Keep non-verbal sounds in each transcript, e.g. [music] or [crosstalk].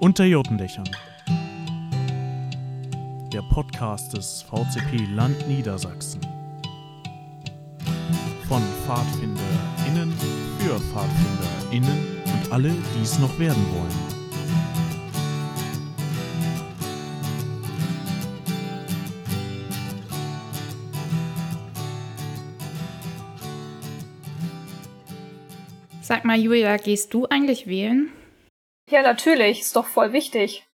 Unter Jotendächern. Der Podcast des VCP Land Niedersachsen. Von PfadfinderInnen für PfadfinderInnen und alle, die es noch werden wollen. Sag mal, Julia, gehst du eigentlich wählen? Ja, natürlich. Ist doch voll wichtig.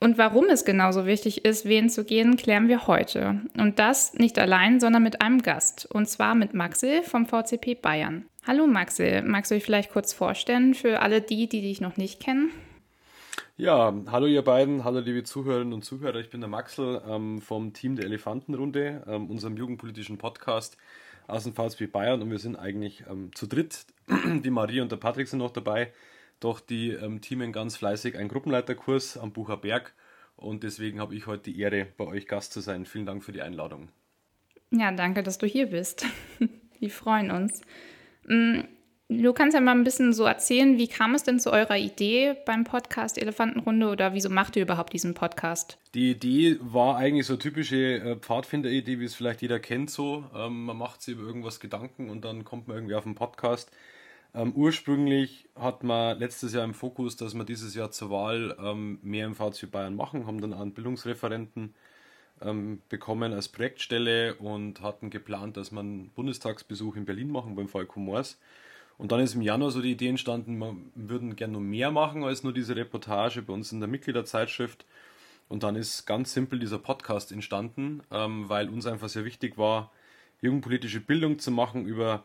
Und warum es genauso wichtig ist, wählen zu gehen, klären wir heute. Und das nicht allein, sondern mit einem Gast. Und zwar mit Maxel vom VCP Bayern. Hallo Maxel, magst du dich vielleicht kurz vorstellen für alle die, die dich noch nicht kennen? Ja, hallo ihr beiden, hallo liebe Zuhörerinnen und Zuhörer. Ich bin der Maxel ähm, vom Team der Elefantenrunde, ähm, unserem jugendpolitischen Podcast aus dem VSB Bayern und wir sind eigentlich ähm, zu dritt. [clears throat] Die Marie und der Patrick sind noch dabei, doch die ähm, teamen ganz fleißig einen Gruppenleiterkurs am Bucher Berg und deswegen habe ich heute die Ehre, bei euch Gast zu sein. Vielen Dank für die Einladung. Ja, danke, dass du hier bist. [laughs] Wir freuen uns. Mm, Du kannst ja mal ein bisschen so erzählen, wie kam es denn zu eurer Idee beim Podcast Elefantenrunde oder wieso macht ihr überhaupt diesen Podcast? Die Idee war eigentlich so typische äh, Pfadfinder-Idee, wie es vielleicht jeder kennt so. Ähm, man macht sich über irgendwas Gedanken und dann kommt man irgendwie auf einen Podcast. Ähm, ursprünglich hat man letztes Jahr im Fokus, dass wir dieses Jahr zur Wahl ähm, mehr im VC Bayern machen, haben dann einen Bildungsreferenten ähm, bekommen als Projektstelle und hatten geplant, dass wir einen Bundestagsbesuch in Berlin machen beim Falco Moors. Und dann ist im Januar so die Idee entstanden, wir würden gerne noch mehr machen als nur diese Reportage bei uns in der Mitgliederzeitschrift. Und dann ist ganz simpel dieser Podcast entstanden, ähm, weil uns einfach sehr wichtig war, jugendpolitische Bildung zu machen, über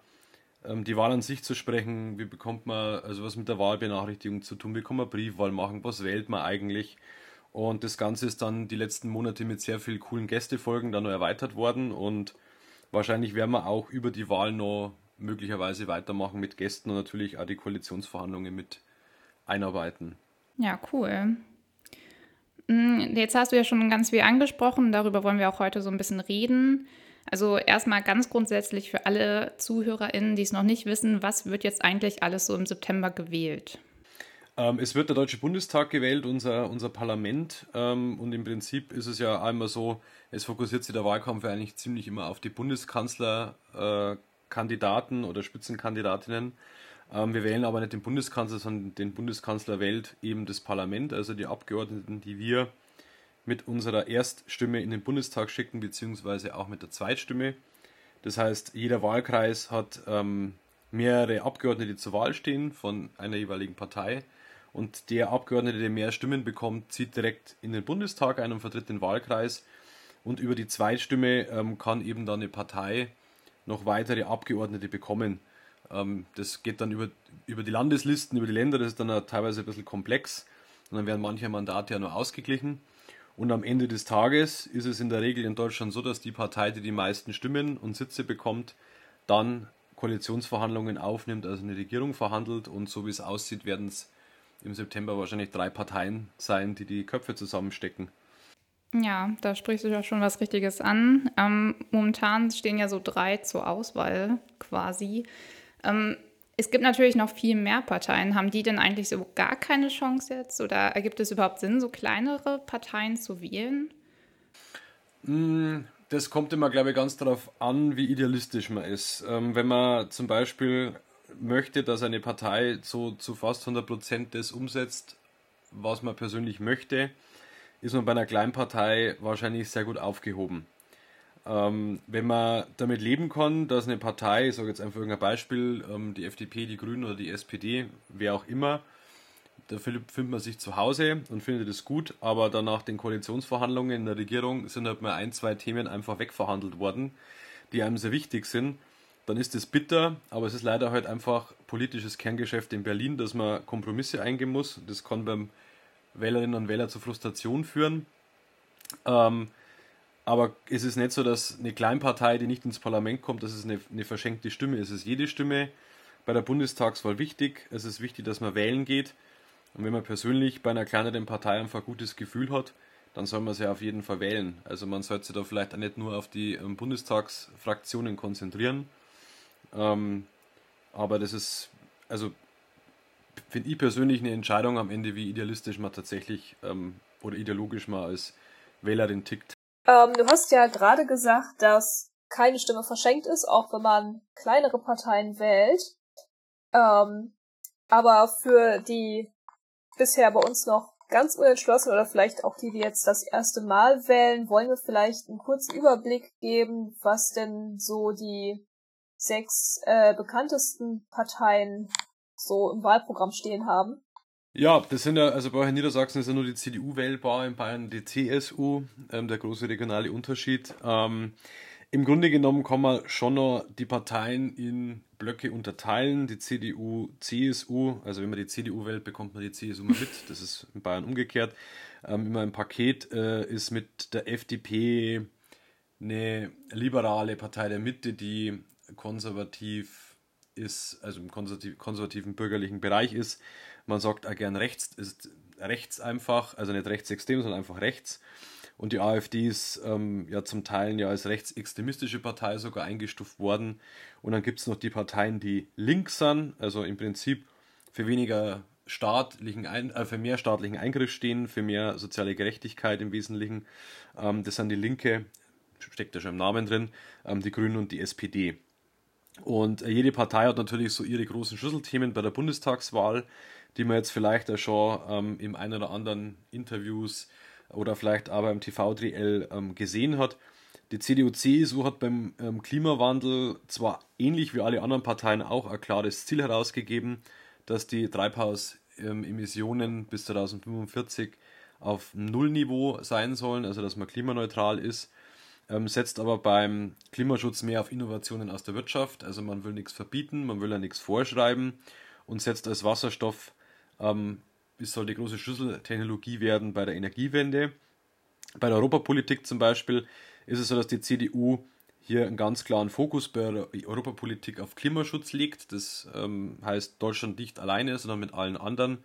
die Wahl an sich zu sprechen. Wie bekommt man, also was mit der Wahlbenachrichtigung zu tun, wie kann man Briefwahl machen, was wählt man eigentlich? Und das Ganze ist dann die letzten Monate mit sehr vielen coolen Gästefolgen dann noch erweitert worden und wahrscheinlich werden wir auch über die Wahl noch möglicherweise weitermachen mit Gästen und natürlich auch die Koalitionsverhandlungen mit einarbeiten. Ja, cool. Mm, jetzt hast du ja schon ganz viel angesprochen, darüber wollen wir auch heute so ein bisschen reden. Also erstmal ganz grundsätzlich für alle ZuhörerInnen, die es noch nicht wissen, was wird jetzt eigentlich alles so im September gewählt? Ähm, es wird der Deutsche Bundestag gewählt, unser, unser Parlament. Ähm, und im Prinzip ist es ja einmal so, es fokussiert sich der Wahlkampf eigentlich ziemlich immer auf die Bundeskanzler. Äh, oder Spitzenkandidatinnen. Ähm, wir wählen aber nicht den Bundeskanzler, sondern den Bundeskanzler wählt eben das Parlament, also die Abgeordneten, die wir mit unserer Erststimme in den Bundestag schicken, beziehungsweise auch mit der Zweitstimme. Das heißt, jeder Wahlkreis hat ähm, mehrere Abgeordnete, zur Wahl stehen von einer jeweiligen Partei. Und der Abgeordnete, der mehr Stimmen bekommt, zieht direkt in den Bundestag ein und vertritt den Wahlkreis. Und über die Zweitstimme ähm, kann eben dann eine Partei noch weitere Abgeordnete bekommen. Ähm, das geht dann über, über die Landeslisten, über die Länder, das ist dann teilweise ein bisschen komplex. Und dann werden manche Mandate ja nur ausgeglichen. Und am Ende des Tages ist es in der Regel in Deutschland so, dass die Partei, die die meisten Stimmen und Sitze bekommt, dann Koalitionsverhandlungen aufnimmt, also eine Regierung verhandelt. Und so wie es aussieht, werden es im September wahrscheinlich drei Parteien sein, die die Köpfe zusammenstecken. Ja, da sprichst du ja schon was Richtiges an. Ähm, momentan stehen ja so drei zur Auswahl quasi. Ähm, es gibt natürlich noch viel mehr Parteien. Haben die denn eigentlich so gar keine Chance jetzt? Oder ergibt es überhaupt Sinn, so kleinere Parteien zu wählen? Mm, das kommt immer, glaube ich, ganz darauf an, wie idealistisch man ist. Ähm, wenn man zum Beispiel möchte, dass eine Partei so zu fast 100 Prozent das umsetzt, was man persönlich möchte, ist man bei einer Kleinpartei wahrscheinlich sehr gut aufgehoben. Ähm, wenn man damit leben kann, dass eine Partei, ich sage jetzt einfach irgendein Beispiel, ähm, die FDP, die Grünen oder die SPD, wer auch immer, da findet man sich zu Hause und findet es gut, aber dann nach den Koalitionsverhandlungen in der Regierung sind halt mal ein, zwei Themen einfach wegverhandelt worden, die einem sehr wichtig sind. Dann ist es bitter, aber es ist leider halt einfach politisches Kerngeschäft in Berlin, dass man Kompromisse eingehen muss. Das kann beim Wählerinnen und Wähler zur Frustration führen. Ähm, aber es ist nicht so, dass eine Kleinpartei, die nicht ins Parlament kommt, dass es eine, eine verschenkte Stimme ist. Es ist jede Stimme bei der Bundestagswahl wichtig. Es ist wichtig, dass man wählen geht. Und wenn man persönlich bei einer kleineren Partei einfach ein gutes Gefühl hat, dann soll man sie auf jeden Fall wählen. Also man sollte sich da vielleicht auch nicht nur auf die ähm, Bundestagsfraktionen konzentrieren. Ähm, aber das ist, also finde ich persönlich eine Entscheidung am Ende, wie idealistisch man tatsächlich ähm, oder ideologisch man als Wählerin tickt. Ähm, du hast ja gerade gesagt, dass keine Stimme verschenkt ist, auch wenn man kleinere Parteien wählt. Ähm, aber für die bisher bei uns noch ganz unentschlossen oder vielleicht auch die, die jetzt das erste Mal wählen, wollen wir vielleicht einen kurzen Überblick geben, was denn so die sechs äh, bekanntesten Parteien so im Wahlprogramm stehen haben. Ja, das sind ja, also bei euch in Niedersachsen ist ja nur die CDU wählbar, in Bayern die CSU, ähm, der große regionale Unterschied. Ähm, Im Grunde genommen kann man schon noch die Parteien in Blöcke unterteilen. Die CDU, CSU, also wenn man die CDU wählt, bekommt man die CSU mal mit. Das ist in Bayern umgekehrt. Ähm, immer im Paket äh, ist mit der FDP eine liberale Partei der Mitte, die konservativ ist, also im konservativ, konservativen bürgerlichen Bereich ist. Man sagt auch gern rechts, ist rechts einfach, also nicht rechtsextrem, sondern einfach rechts. Und die AfD ist ähm, ja zum Teil ja als rechtsextremistische Partei sogar eingestuft worden. Und dann gibt es noch die Parteien, die links sind, also im Prinzip für weniger staatlichen Ein äh, für mehr staatlichen Eingriff stehen, für mehr soziale Gerechtigkeit im Wesentlichen. Ähm, das sind die Linke, steckt ja schon im Namen drin, ähm, die Grünen und die SPD. Und äh, jede Partei hat natürlich so ihre großen Schlüsselthemen bei der Bundestagswahl, die man jetzt vielleicht auch schon ähm, im einen oder anderen Interviews oder vielleicht aber im TV-Drill ähm, gesehen hat. Die CDU-CSU hat beim ähm, Klimawandel zwar ähnlich wie alle anderen Parteien auch ein klares Ziel herausgegeben, dass die Treibhausemissionen bis 2045 auf Nullniveau sein sollen, also dass man klimaneutral ist ähm, setzt aber beim Klimaschutz mehr auf Innovationen aus der Wirtschaft. Also man will nichts verbieten, man will ja nichts vorschreiben und setzt als Wasserstoff, ähm, es soll die große Schlüsseltechnologie werden bei der Energiewende. Bei der Europapolitik zum Beispiel ist es so, dass die CDU hier einen ganz klaren Fokus bei der Europapolitik auf Klimaschutz legt. Das ähm, heißt Deutschland nicht alleine, sondern mit allen anderen.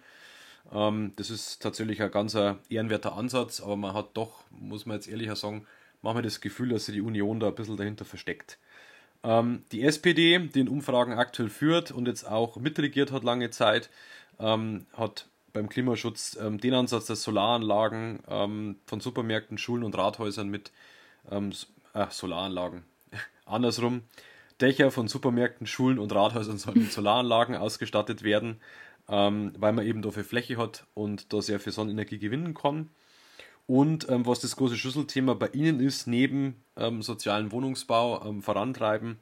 Ähm, das ist tatsächlich ein ganz ehrenwerter Ansatz, aber man hat doch, muss man jetzt ehrlicher sagen, manchmal das Gefühl, dass sich die Union da ein bisschen dahinter versteckt. Ähm, die SPD, die in Umfragen aktuell führt und jetzt auch mitregiert hat lange Zeit, ähm, hat beim Klimaschutz ähm, den Ansatz, dass Solaranlagen ähm, von Supermärkten, Schulen und Rathäusern mit äh, Solaranlagen, [laughs] andersrum, Dächer von Supermärkten, Schulen und Rathäusern sollen mit [laughs] Solaranlagen ausgestattet werden, ähm, weil man eben dafür Fläche hat und da sehr viel Sonnenenergie gewinnen kann. Und ähm, was das große Schlüsselthema bei Ihnen ist, neben ähm, sozialen Wohnungsbau ähm, vorantreiben,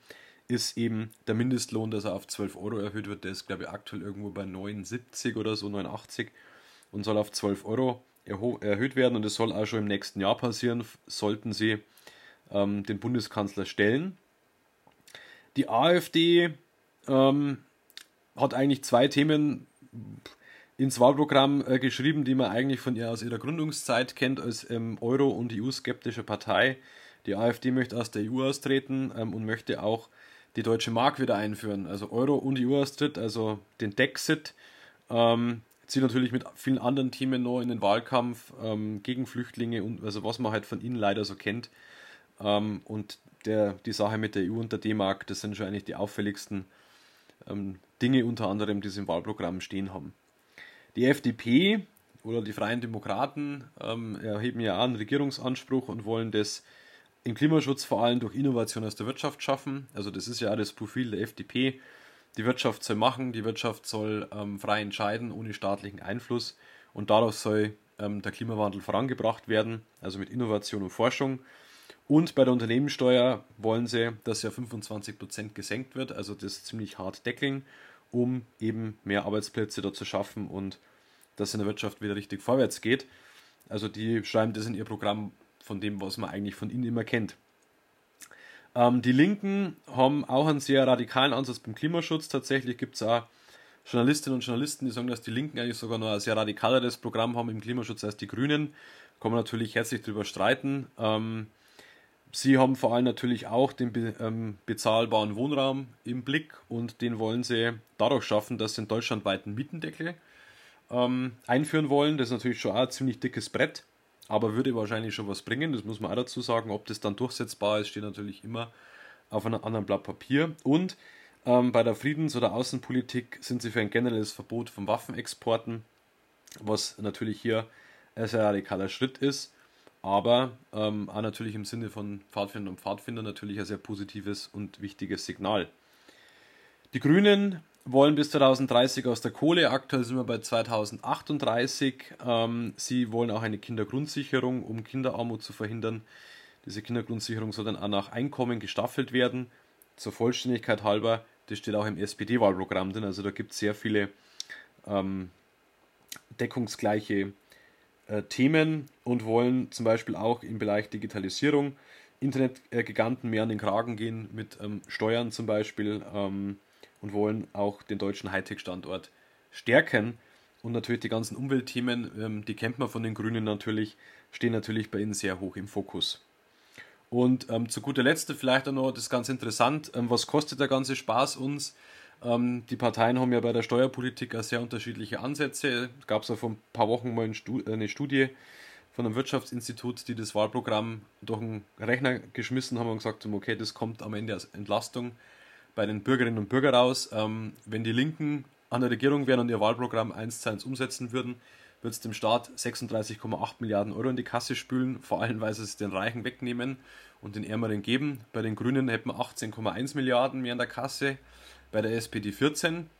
ist eben der Mindestlohn, dass er auf 12 Euro erhöht wird. Der ist, glaube ich, aktuell irgendwo bei 79 oder so, 89 und soll auf 12 Euro erhöht werden. Und das soll auch schon im nächsten Jahr passieren, sollten Sie ähm, den Bundeskanzler stellen. Die AfD ähm, hat eigentlich zwei Themen ins Wahlprogramm äh, geschrieben, die man eigentlich von ihr aus ihrer Gründungszeit kennt, als ähm, Euro- und EU-skeptische Partei. Die AfD möchte aus der EU austreten ähm, und möchte auch die deutsche Mark wieder einführen. Also Euro- und EU-Austritt, also den Dexit. Ähm, zieht natürlich mit vielen anderen Themen noch in den Wahlkampf ähm, gegen Flüchtlinge und also was man halt von ihnen leider so kennt. Ähm, und der, die Sache mit der EU und der D-Mark, das sind schon eigentlich die auffälligsten ähm, Dinge unter anderem, die sie im Wahlprogramm stehen haben. Die FDP oder die Freien Demokraten ähm, erheben ja einen Regierungsanspruch und wollen das im Klimaschutz vor allem durch Innovation aus der Wirtschaft schaffen. Also das ist ja auch das Profil der FDP. Die Wirtschaft soll machen, die Wirtschaft soll ähm, frei entscheiden, ohne staatlichen Einfluss. Und daraus soll ähm, der Klimawandel vorangebracht werden, also mit Innovation und Forschung. Und bei der Unternehmenssteuer wollen sie, dass ja 25% gesenkt wird, also das ziemlich hart deckeln, um eben mehr Arbeitsplätze dort zu schaffen und dass in der Wirtschaft wieder richtig vorwärts geht. Also die schreiben das in ihr Programm von dem, was man eigentlich von ihnen immer kennt. Ähm, die Linken haben auch einen sehr radikalen Ansatz beim Klimaschutz. Tatsächlich gibt es auch Journalistinnen und Journalisten, die sagen, dass die Linken eigentlich sogar noch ein sehr radikaleres Programm haben im Klimaschutz als die Grünen. Kann man natürlich herzlich darüber streiten. Ähm, sie haben vor allem natürlich auch den be ähm, bezahlbaren Wohnraum im Blick und den wollen sie dadurch schaffen, dass sie einen deutschlandweiten Mietendeckel ähm, einführen wollen. Das ist natürlich schon auch ein ziemlich dickes Brett, aber würde wahrscheinlich schon was bringen. Das muss man auch dazu sagen. Ob das dann durchsetzbar ist, steht natürlich immer auf einem anderen Blatt Papier. Und Ähm, bei der Friedens- oder Außenpolitik sind sie für ein generelles Verbot von Waffenexporten, was natürlich hier ein sehr radikaler Schritt ist, aber ähm, auch natürlich im Sinne von Pfadfinder und Pfadfinder natürlich ein sehr positives und wichtiges Signal. Die Grünen wollen bis 2030 aus der Kohle. Aktuell sind wir bei 2038. Ähm, sie wollen auch eine Kindergrundsicherung, um Kinderarmut zu verhindern. Diese Kindergrundsicherung soll dann auch nach Einkommen gestaffelt werden. Zur Vollständigkeit halber, das steht auch im SPD-Wahlprogramm drin. Also da gibt es sehr viele ähm, deckungsgleiche äh, Themen und wollen zum Beispiel auch im Bereich Digitalisierung Internetgiganten mehr an den Kragen gehen, mit ähm, Steuern zum Beispiel. Ähm, und wollen auch den deutschen Hightech-Standort stärken. Und natürlich die ganzen Umweltthemen, ähm, die kennt man von den Grünen natürlich, stehen natürlich bei ihnen sehr hoch im Fokus. Und ähm, zu guter Letzt vielleicht auch noch, das ist ganz interessant, ähm, was kostet der ganze Spaß uns? Ähm, die Parteien haben ja bei der Steuerpolitik auch sehr unterschiedliche Ansätze. Es gab ja vor ein paar Wochen mal eine Studie von einem Wirtschaftsinstitut, die das Wahlprogramm durch einen Rechner geschmissen haben und gesagt haben, okay, das kommt am Ende als Entlastung bei den Bürgerinnen und Bürgern raus. Ähm, wenn die Linken an der Regierung wären und ihr Wahlprogramm eins zu eins umsetzen würden, würde es dem Staat 36,8 Milliarden Euro in die Kasse spülen, vor allem weil sie es den Reichen wegnehmen und den Ärmeren geben. Bei den Grünen hätten wir 18,1 Milliarden mehr in der Kasse, bei der SPD 14.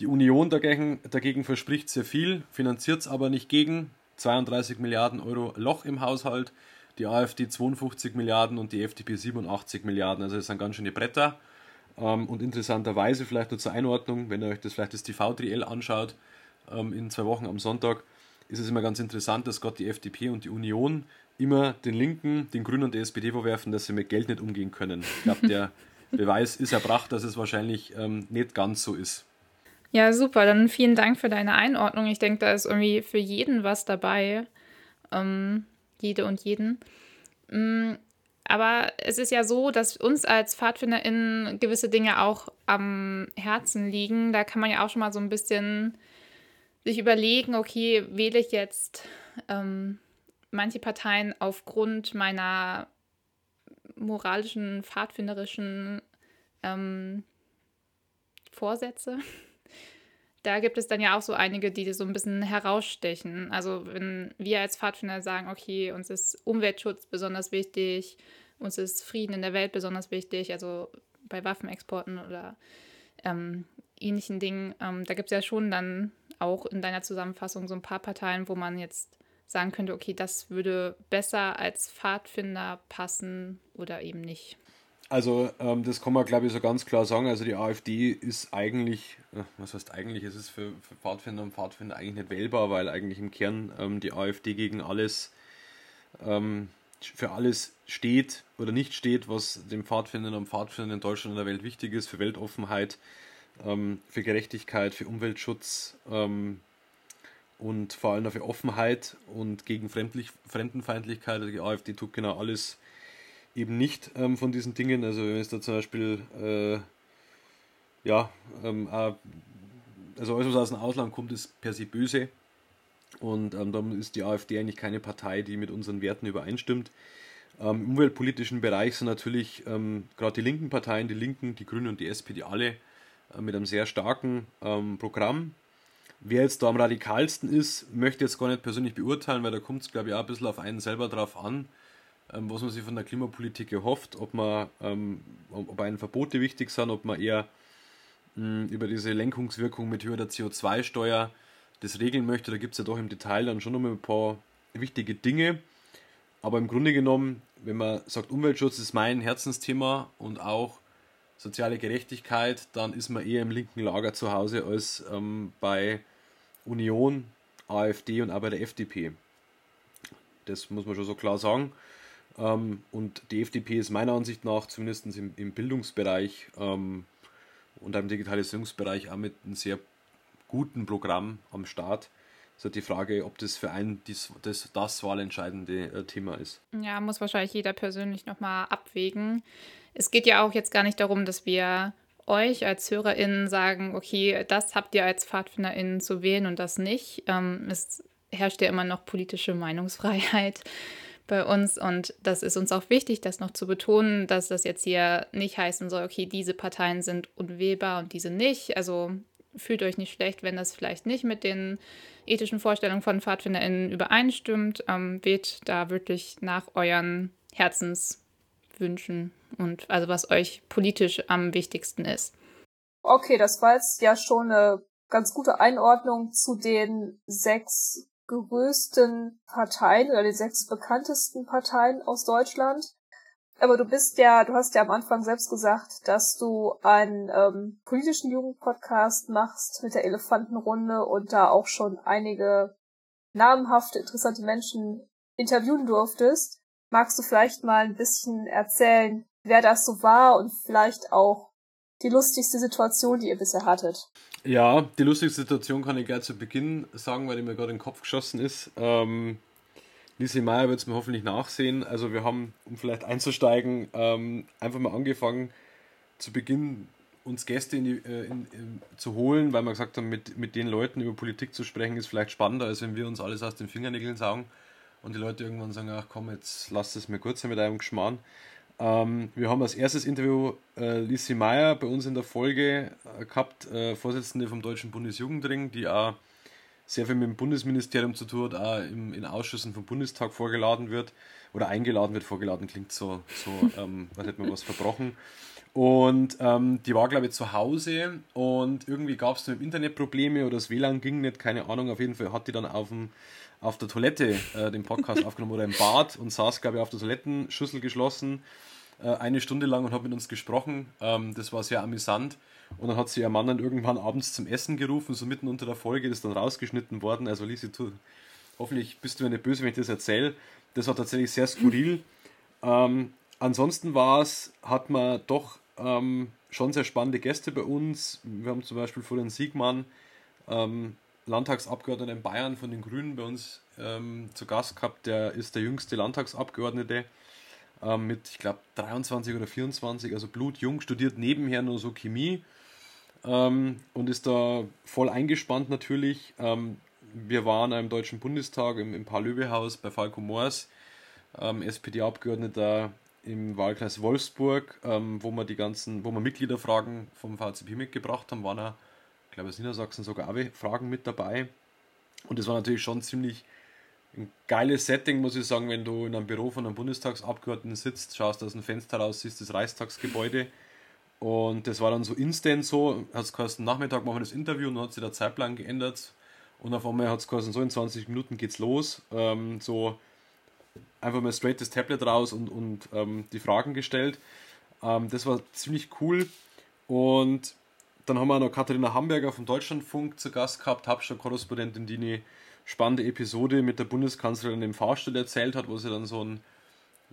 Die Union dagegen, dagegen verspricht sehr viel, finanziert es aber nicht gegen. 32 Milliarden Euro Loch im Haushalt, die AfD 52 Milliarden und die FDP 87 Milliarden. Also das sind ganz schöne Bretter. Ähm, und interessanterweise vielleicht nur zur Einordnung, wenn ihr euch das vielleicht das TV-Triell anschaut, ähm, in zwei Wochen am Sonntag, ist es immer ganz interessant, dass gerade die FDP und die Union immer den Linken, den Grünen und der SPD vorwerfen, dass sie mit Geld nicht umgehen können. Ich glaube, der [laughs] Beweis ist erbracht, dass es wahrscheinlich ähm, nicht ganz so ist. Ja, super. Dann vielen Dank für deine Einordnung. Ich denke, da ist irgendwie für jeden was dabei. Ähm, jede und jeden. Mm, aber es ist ja so, dass uns als PfadfinderInnen gewisse Dinge auch am Herzen liegen. Da kann man ja auch schon mal so ein bisschen sich überlegen, okay, wähle ich jetzt ähm, manche Parteien aufgrund meiner moralischen, pfadfinderischen ähm, Vorsätze. Da gibt es dann ja auch so einige, die so ein bisschen herausstechen. Also wenn wir als Pfadfinder sagen, okay, uns ist Umweltschutz besonders wichtig, uns ist Frieden in der Welt besonders wichtig, also bei Waffenexporten oder ähm, ähnlichen Dingen. Ähm, da gibt es ja schon dann auch in deiner Zusammenfassung so ein paar Parteien, wo man jetzt sagen könnte, okay, das würde besser als Pfadfinder passen oder eben nicht. Also ähm, das kann man glaube ich so ganz klar sagen. Also die AfD ist eigentlich, äh, was heißt eigentlich, es ist für, für Pfadfinder und Pfadfinder eigentlich nicht wählbar, weil eigentlich im Kern ähm, die AfD gegen alles ähm, für alles steht oder nicht steht, was dem Pfadfindern und Pfadfindern in Deutschland und der Welt wichtig ist, für Weltoffenheit, ähm, für Gerechtigkeit, für Umweltschutz ähm, und vor allem für Offenheit und gegen Fremdlich Fremdenfeindlichkeit. Also die AfD tut genau alles eben nicht ähm, von diesen Dingen. Also wenn es da zum Beispiel äh, ja, ähm, äh, also alles, was aus dem Ausland kommt, ist per se böse. Und ähm, dann ist die AfD eigentlich keine Partei, die mit unseren Werten übereinstimmt. Ähm, Im umweltpolitischen Bereich sind natürlich ähm, gerade die linken Parteien, die Linken, die Grünen und die SPD alle äh, mit einem sehr starken ähm, Programm. Wer jetzt da am radikalsten ist, möchte jetzt gar nicht persönlich beurteilen, weil da kommt es, glaube ich, auch ein bisschen auf einen selber drauf an, was man sich von der Klimapolitik erhofft, ob man, ähm, ob einen Verbote wichtig sind, ob man eher mh, über diese Lenkungswirkung mit höherer CO2-Steuer das regeln möchte, da gibt es ja doch im Detail dann schon nochmal ein paar wichtige Dinge. Aber im Grunde genommen, wenn man sagt, Umweltschutz ist mein Herzensthema und auch soziale Gerechtigkeit, dann ist man eher im linken Lager zu Hause als ähm, bei Union, AfD und auch bei der FDP. Das muss man schon so klar sagen. Ähm, und die FDP ist meiner Ansicht nach zumindest im, im Bildungsbereich ähm, und im Digitalisierungsbereich auch mit einem sehr guten Programm am Start. ist halt die Frage, ob das für einen dies, das, das wahlentscheidende äh, Thema ist. Ja, muss wahrscheinlich jeder persönlich nochmal abwägen. Es geht ja auch jetzt gar nicht darum, dass wir euch als HörerInnen sagen, okay, das habt ihr als PfadfinderInnen zu wählen und das nicht. Ähm, es herrscht ja immer noch politische Meinungsfreiheit bei uns. Und das ist uns auch wichtig, das noch zu betonen, dass das jetzt hier nicht heißen soll, okay, diese Parteien sind unwählbar und diese nicht. Also fühlt euch nicht schlecht, wenn das vielleicht nicht mit den ethischen Vorstellungen von PfadfinderInnen übereinstimmt. Ähm, wählt da wirklich nach euren Herzenswünschen und also was euch politisch am wichtigsten ist. Okay, das war jetzt ja schon eine ganz gute Einordnung zu den sechs größten Parteien oder den sechs bekanntesten Parteien aus Deutschland. Aber du bist ja, du hast ja am Anfang selbst gesagt, dass du einen ähm, politischen Jugendpodcast machst mit der Elefantenrunde und da auch schon einige namhafte, interessante Menschen interviewen durftest. Magst du vielleicht mal ein bisschen erzählen, wer das so war und vielleicht auch die lustigste Situation, die ihr bisher hattet? Ja, die lustigste Situation kann ich gleich zu Beginn sagen, weil die mir gerade in den Kopf geschossen ist. Ähm, Lise Meyer wird es mir hoffentlich nachsehen. Also wir haben, um vielleicht einzusteigen, ähm, einfach mal angefangen, zu Beginn uns Gäste in die, äh, in, in, zu holen, weil wir gesagt haben, mit, mit den Leuten über Politik zu sprechen, ist vielleicht spannender, als wenn wir uns alles aus den Fingernägeln sagen und die Leute irgendwann sagen, ach komm, jetzt lass es mir kurz mit einem Geschmarrn. Ähm, wir haben als erstes Interview äh, Lisi Meyer bei uns in der Folge äh, gehabt, äh, Vorsitzende vom Deutschen Bundesjugendring, die auch sehr viel mit dem Bundesministerium zu tun hat, auch im, in Ausschüssen vom Bundestag vorgeladen wird oder eingeladen wird. Vorgeladen klingt so, so ähm, als hätte man was verbrochen. Und ähm, die war, glaube ich, zu Hause und irgendwie gab es im Internet Probleme oder das WLAN ging nicht, keine Ahnung. Auf jeden Fall hat die dann auf, dem, auf der Toilette äh, den Podcast [laughs] aufgenommen oder im Bad und saß, glaube ich, auf der Toilettenschüssel geschlossen äh, eine Stunde lang und hat mit uns gesprochen. Ähm, das war sehr amüsant. Und dann hat sie ihr Mann dann irgendwann abends zum Essen gerufen, so mitten unter der Folge, das ist dann rausgeschnitten worden. Also Lisi, du, hoffentlich bist du mir nicht böse, wenn ich das erzähle. Das war tatsächlich sehr skurril. Ähm, ansonsten war es, hat man doch ähm, schon sehr spannende Gäste bei uns. Wir haben zum Beispiel Florian Siegmann, ähm, Landtagsabgeordneter in Bayern von den Grünen bei uns ähm, zu Gast gehabt. Der ist der jüngste Landtagsabgeordnete ähm, mit, ich glaube, 23 oder 24, also blutjung, studiert nebenher nur so Chemie ähm, und ist da voll eingespannt natürlich. Ähm, wir waren im Deutschen Bundestag im, im Paul-Löbe-Haus bei Falco Moors, ähm, SPD-Abgeordneter im Wahlkreis Wolfsburg, ähm, wo wir die ganzen, wo wir Mitgliederfragen vom VCP mitgebracht haben, waren auch, ich glaube, aus Niedersachsen sogar auch Fragen mit dabei. Und das war natürlich schon ziemlich ein geiles Setting, muss ich sagen, wenn du in einem Büro von einem Bundestagsabgeordneten sitzt, schaust aus dem Fenster raus, siehst das Reichstagsgebäude. Und das war dann so instant so, hat es geheißen, Nachmittag machen wir das Interview und dann hat sich der Zeitplan geändert. Und auf einmal hat es geheißen, so in 20 Minuten geht's los. Ähm, so einfach mal straight das Tablet raus und, und ähm, die Fragen gestellt. Ähm, das war ziemlich cool. Und dann haben wir noch Katharina Hamburger vom Deutschlandfunk zu Gast gehabt, Hauptstadtkorrespondentin, die eine spannende Episode mit der Bundeskanzlerin im Fahrstuhl erzählt hat, wo sie dann so einen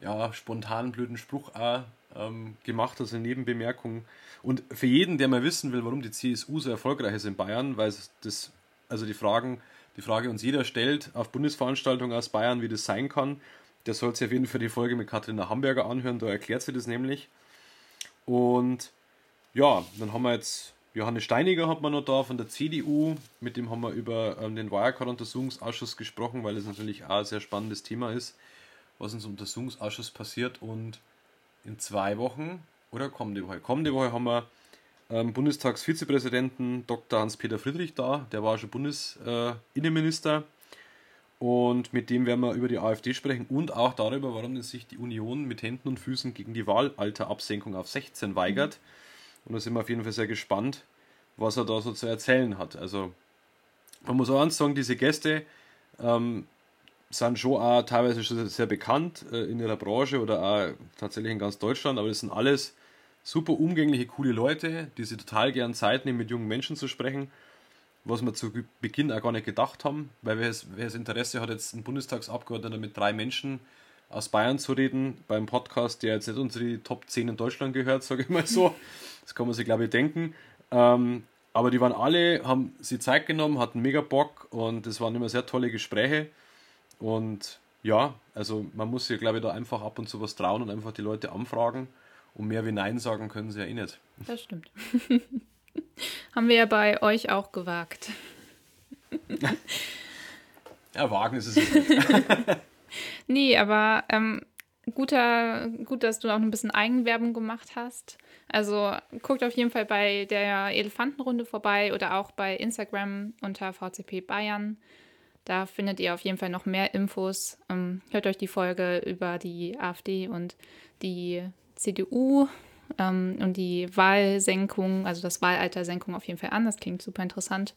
ja, spontanen blöden Spruch auch, ähm, gemacht hat, so eine Nebenbemerkung. Und für jeden, der mal wissen will, warum die CSU so erfolgreich ist in Bayern, weil das, also die Fragen, die Frage uns jeder stellt auf Bundesveranstaltungen aus Bayern, wie das sein kann, der soll sich auf jeden Fall die Folge mit Katharina Hamburger anhören, da erklärt sie das nämlich. Und ja, dann haben wir jetzt Johannes Steiniger hat man noch da von der CDU, mit dem haben wir über ähm, den Wirecard-Untersuchungsausschuss gesprochen, weil es natürlich auch ein sehr spannendes Thema ist, was uns im Untersuchungsausschuss passiert. Und in zwei Wochen oder kommende Woche, kommende Woche haben wir ähm, Bundestagsvizepräsidenten Dr. Hans-Peter Friedrich da, der war schon Bundesinnenminister. Äh, und mit dem werden wir über die AfD sprechen und auch darüber, warum sich die Union mit Händen und Füßen gegen die Wahlalterabsenkung auf 16 weigert. Und da sind wir auf jeden Fall sehr gespannt, was er da so zu erzählen hat. Also man muss auch eins sagen, diese Gäste ähm, sind schon auch teilweise schon sehr bekannt äh, in ihrer Branche oder auch tatsächlich in ganz Deutschland, aber das sind alles super umgängliche, coole Leute, die sich total gern Zeit nehmen, mit jungen Menschen zu sprechen, was wir zu Beginn auch gar nicht gedacht haben, weil wer das, Interesse hat, jetzt ein Bundestagsabgeordneter mit drei Menschen aus Bayern zu reden, beim Podcast, der jetzt nicht unter die Top 10 in Deutschland gehört, [laughs] sage ich mal so. Das kann man sich, glaube ich, denken. Ähm, aber die waren alle, haben sie Zeit genommen, hatten mega Bock und es waren immer sehr tolle Gespräche. Und ja, also man muss sich, glaube ich, da einfach ab und zu was trauen und einfach die Leute anfragen. Und mehr wie Nein sagen können sie ja eh nicht. Das stimmt. [laughs] Haben wir ja bei euch auch gewagt. [laughs] ja, wagen ist es nicht. [laughs] Nee, aber ähm, guter, gut, dass du auch ein bisschen Eigenwerbung gemacht hast. Also guckt auf jeden Fall bei der Elefantenrunde vorbei oder auch bei Instagram unter VCP Bayern. Da findet ihr auf jeden Fall noch mehr Infos. Ähm, hört euch die Folge über die AfD und die CDU ähm, und die Wahlsenkung, also das Wahlaltersenkung auf jeden Fall an. Das klingt super interessant.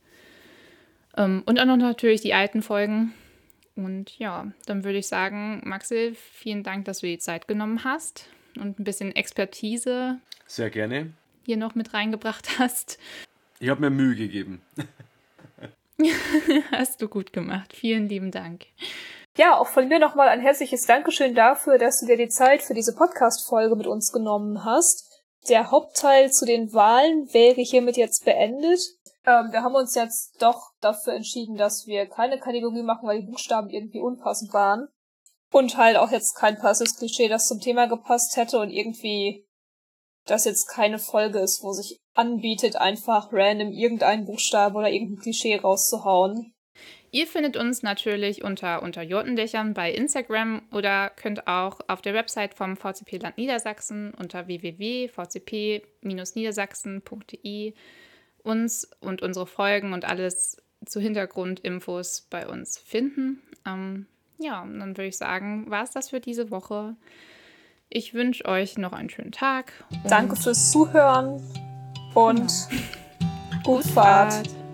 Ähm, und auch noch natürlich die alten Folgen. Und ja, dann würde ich sagen, Maxi, vielen Dank, dass du die Zeit genommen hast und ein bisschen Expertise. Sehr gerne. Hier noch mit reingebracht hast. Ich habe mir Mühe gegeben. [laughs] Hast du gut gemacht. Vielen lieben Dank. Ja, auch von mir nochmal ein herzliches Dankeschön dafür, dass du dir die Zeit für diese Podcast-Folge mit uns genommen hast. Der Hauptteil zu den Wahlen wäre hiermit jetzt beendet. Ähm, wir haben uns jetzt doch dafür entschieden, dass wir keine Kategorie machen, weil die Buchstaben irgendwie unpassend waren. Und halt auch jetzt kein passendes Klischee, das zum Thema gepasst hätte und irgendwie das jetzt keine Folge ist, wo sich anbietet, einfach random irgendeinen Buchstaben oder irgendein Klischee rauszuhauen. Ihr findet uns natürlich unter, unter Jotendächern bei Instagram oder könnt auch auf der Website vom VCP Land Niedersachsen unter www.vcp-niedersachsen.de uns und unsere Folgen und alles zu Hintergrundinfos bei uns finden. Ähm, ja, dann würde ich sagen, war es das für diese Woche. Ich wünsche euch noch einen schönen Tag. Danke fürs Zuhören und ja. [laughs] gut Fahrt. Fahrt.